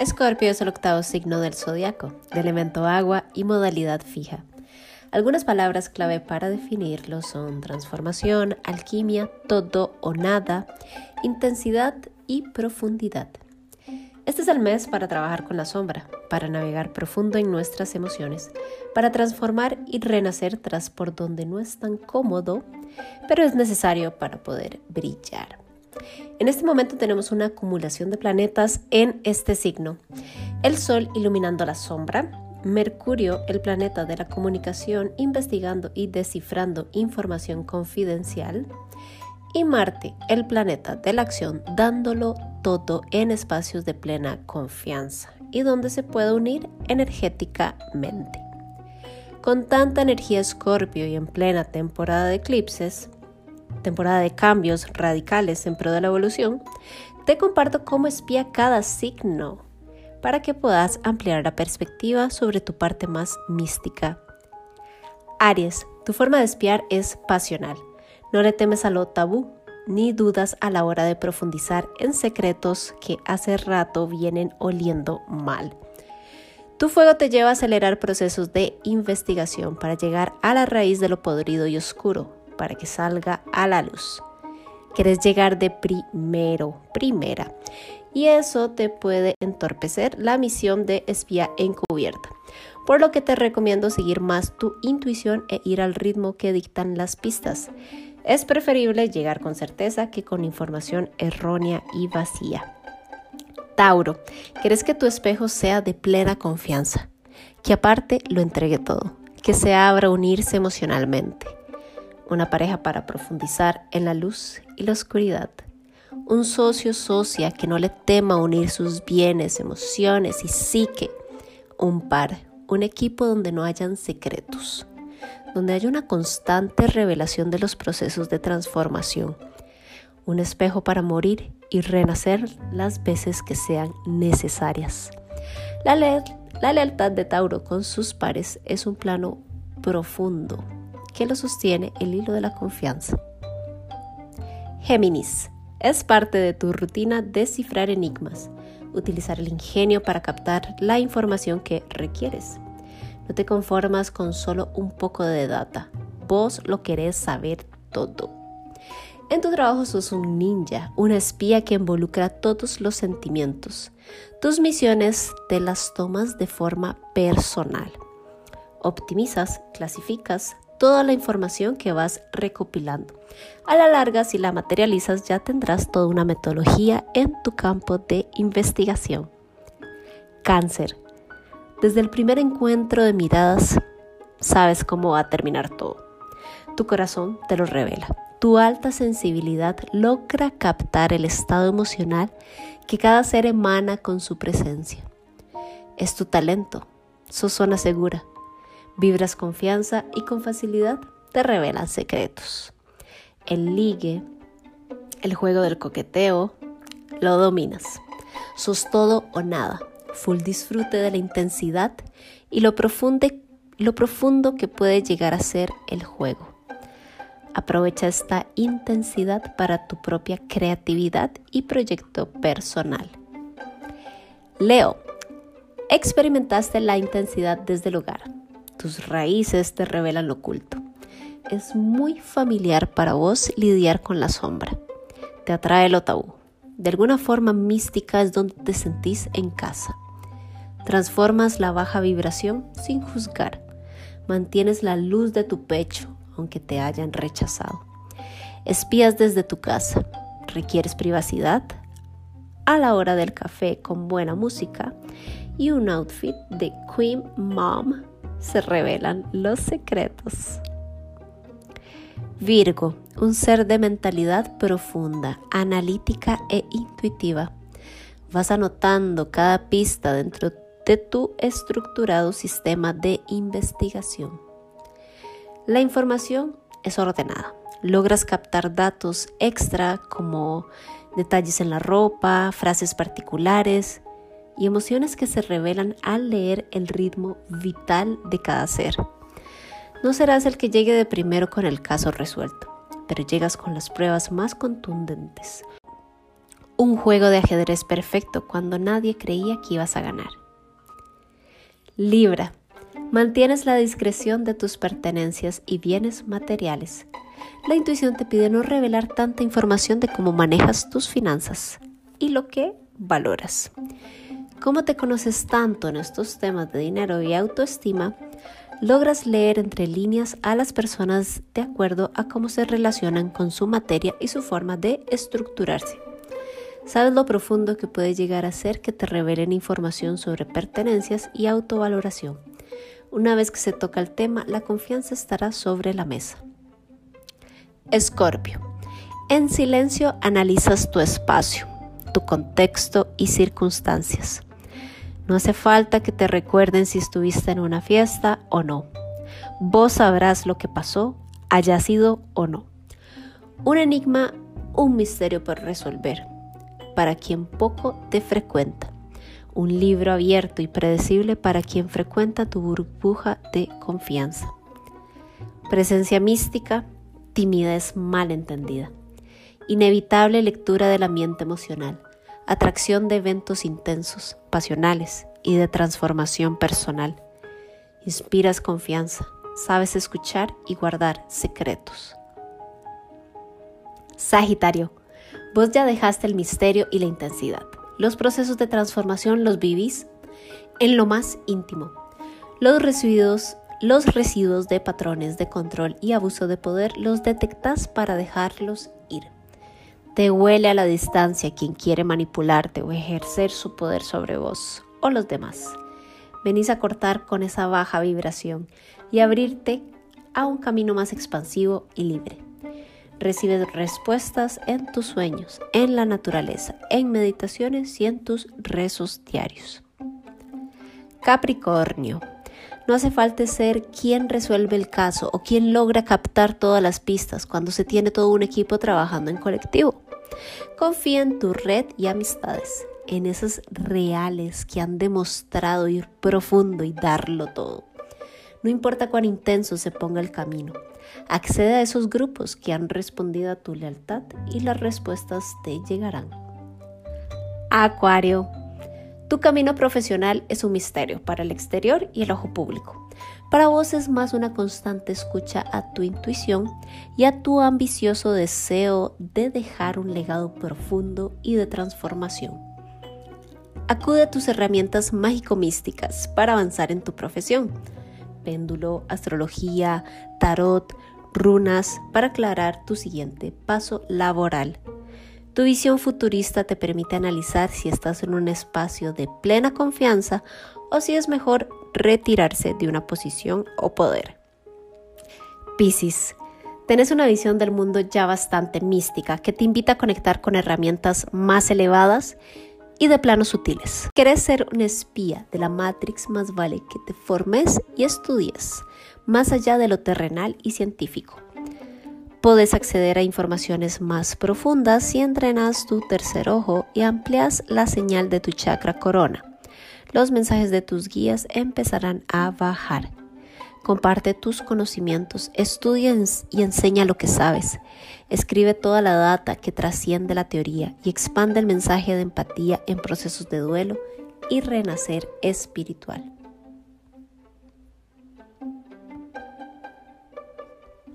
Escorpio es el octavo signo del zodiaco, de elemento agua y modalidad fija. Algunas palabras clave para definirlo son transformación, alquimia, todo o nada, intensidad y profundidad. Este es el mes para trabajar con la sombra, para navegar profundo en nuestras emociones, para transformar y renacer tras por donde no es tan cómodo, pero es necesario para poder brillar. En este momento tenemos una acumulación de planetas en este signo. El Sol iluminando la sombra, Mercurio, el planeta de la comunicación, investigando y descifrando información confidencial, y Marte, el planeta de la acción, dándolo todo en espacios de plena confianza y donde se puede unir energéticamente. Con tanta energía Escorpio y en plena temporada de eclipses, temporada de cambios radicales en pro de la evolución, te comparto cómo espía cada signo para que puedas ampliar la perspectiva sobre tu parte más mística. Aries, tu forma de espiar es pasional. No le temes a lo tabú, ni dudas a la hora de profundizar en secretos que hace rato vienen oliendo mal. Tu fuego te lleva a acelerar procesos de investigación para llegar a la raíz de lo podrido y oscuro, para que salga a la luz. Quieres llegar de primero, primera, y eso te puede entorpecer la misión de espía encubierta. Por lo que te recomiendo seguir más tu intuición e ir al ritmo que dictan las pistas. Es preferible llegar con certeza que con información errónea y vacía. Tauro, quieres que tu espejo sea de plena confianza, que aparte lo entregue todo, que se abra a unirse emocionalmente. Una pareja para profundizar en la luz y la oscuridad. Un socio socia que no le tema unir sus bienes, emociones y psique. Un par, un equipo donde no hayan secretos donde hay una constante revelación de los procesos de transformación, un espejo para morir y renacer las veces que sean necesarias. La, la lealtad de Tauro con sus pares es un plano profundo que lo sostiene el hilo de la confianza. Géminis, es parte de tu rutina descifrar enigmas, utilizar el ingenio para captar la información que requieres. No te conformas con solo un poco de data. Vos lo querés saber todo. En tu trabajo sos un ninja, una espía que involucra todos los sentimientos. Tus misiones te las tomas de forma personal. Optimizas, clasificas toda la información que vas recopilando. A la larga, si la materializas, ya tendrás toda una metodología en tu campo de investigación. Cáncer. Desde el primer encuentro de miradas, sabes cómo va a terminar todo. Tu corazón te lo revela. Tu alta sensibilidad logra captar el estado emocional que cada ser emana con su presencia. Es tu talento, su zona segura. Vibras confianza y con facilidad te revelan secretos. El ligue, el juego del coqueteo, lo dominas. Sos todo o nada full disfrute de la intensidad y lo lo profundo que puede llegar a ser el juego. Aprovecha esta intensidad para tu propia creatividad y proyecto personal. Leo, experimentaste la intensidad desde el hogar. Tus raíces te revelan lo oculto. Es muy familiar para vos lidiar con la sombra. Te atrae lo tabú de alguna forma mística es donde te sentís en casa. Transformas la baja vibración sin juzgar. Mantienes la luz de tu pecho aunque te hayan rechazado. Espías desde tu casa. Requieres privacidad a la hora del café con buena música y un outfit de Queen Mom. Se revelan los secretos. Virgo, un ser de mentalidad profunda, analítica e intuitiva. Vas anotando cada pista dentro de tu estructurado sistema de investigación. La información es ordenada. Logras captar datos extra como detalles en la ropa, frases particulares y emociones que se revelan al leer el ritmo vital de cada ser. No serás el que llegue de primero con el caso resuelto, pero llegas con las pruebas más contundentes. Un juego de ajedrez perfecto cuando nadie creía que ibas a ganar. Libra. Mantienes la discreción de tus pertenencias y bienes materiales. La intuición te pide no revelar tanta información de cómo manejas tus finanzas y lo que valoras. Como te conoces tanto en estos temas de dinero y autoestima, logras leer entre líneas a las personas de acuerdo a cómo se relacionan con su materia y su forma de estructurarse. Sabes lo profundo que puede llegar a ser que te revelen información sobre pertenencias y autovaloración. Una vez que se toca el tema, la confianza estará sobre la mesa. Escorpio. En silencio analizas tu espacio, tu contexto y circunstancias. No hace falta que te recuerden si estuviste en una fiesta o no. Vos sabrás lo que pasó, haya sido o no. Un enigma, un misterio por resolver, para quien poco te frecuenta. Un libro abierto y predecible para quien frecuenta tu burbuja de confianza. Presencia mística, timidez mal entendida. Inevitable lectura del ambiente emocional atracción de eventos intensos, pasionales y de transformación personal. Inspiras confianza, sabes escuchar y guardar secretos. Sagitario, vos ya dejaste el misterio y la intensidad. Los procesos de transformación los vivís en lo más íntimo. Los residuos, los residuos de patrones de control y abuso de poder los detectas para dejarlos ir. Te huele a la distancia quien quiere manipularte o ejercer su poder sobre vos o los demás. Venís a cortar con esa baja vibración y abrirte a un camino más expansivo y libre. Recibes respuestas en tus sueños, en la naturaleza, en meditaciones y en tus rezos diarios. Capricornio. No hace falta ser quien resuelve el caso o quien logra captar todas las pistas cuando se tiene todo un equipo trabajando en colectivo. Confía en tu red y amistades, en esas reales que han demostrado ir profundo y darlo todo. No importa cuán intenso se ponga el camino, accede a esos grupos que han respondido a tu lealtad y las respuestas te llegarán. Acuario. Tu camino profesional es un misterio para el exterior y el ojo público. Para vos es más una constante escucha a tu intuición y a tu ambicioso deseo de dejar un legado profundo y de transformación. Acude a tus herramientas mágico-místicas para avanzar en tu profesión. Péndulo, astrología, tarot, runas para aclarar tu siguiente paso laboral. Tu visión futurista te permite analizar si estás en un espacio de plena confianza o si es mejor retirarse de una posición o poder. Piscis, tenés una visión del mundo ya bastante mística que te invita a conectar con herramientas más elevadas y de planos sutiles. ¿Querés ser un espía de la Matrix? Más vale que te formes y estudies, más allá de lo terrenal y científico. Puedes acceder a informaciones más profundas si entrenas tu tercer ojo y amplias la señal de tu chakra corona los mensajes de tus guías empezarán a bajar. Comparte tus conocimientos, estudia y enseña lo que sabes. Escribe toda la data que trasciende la teoría y expande el mensaje de empatía en procesos de duelo y renacer espiritual.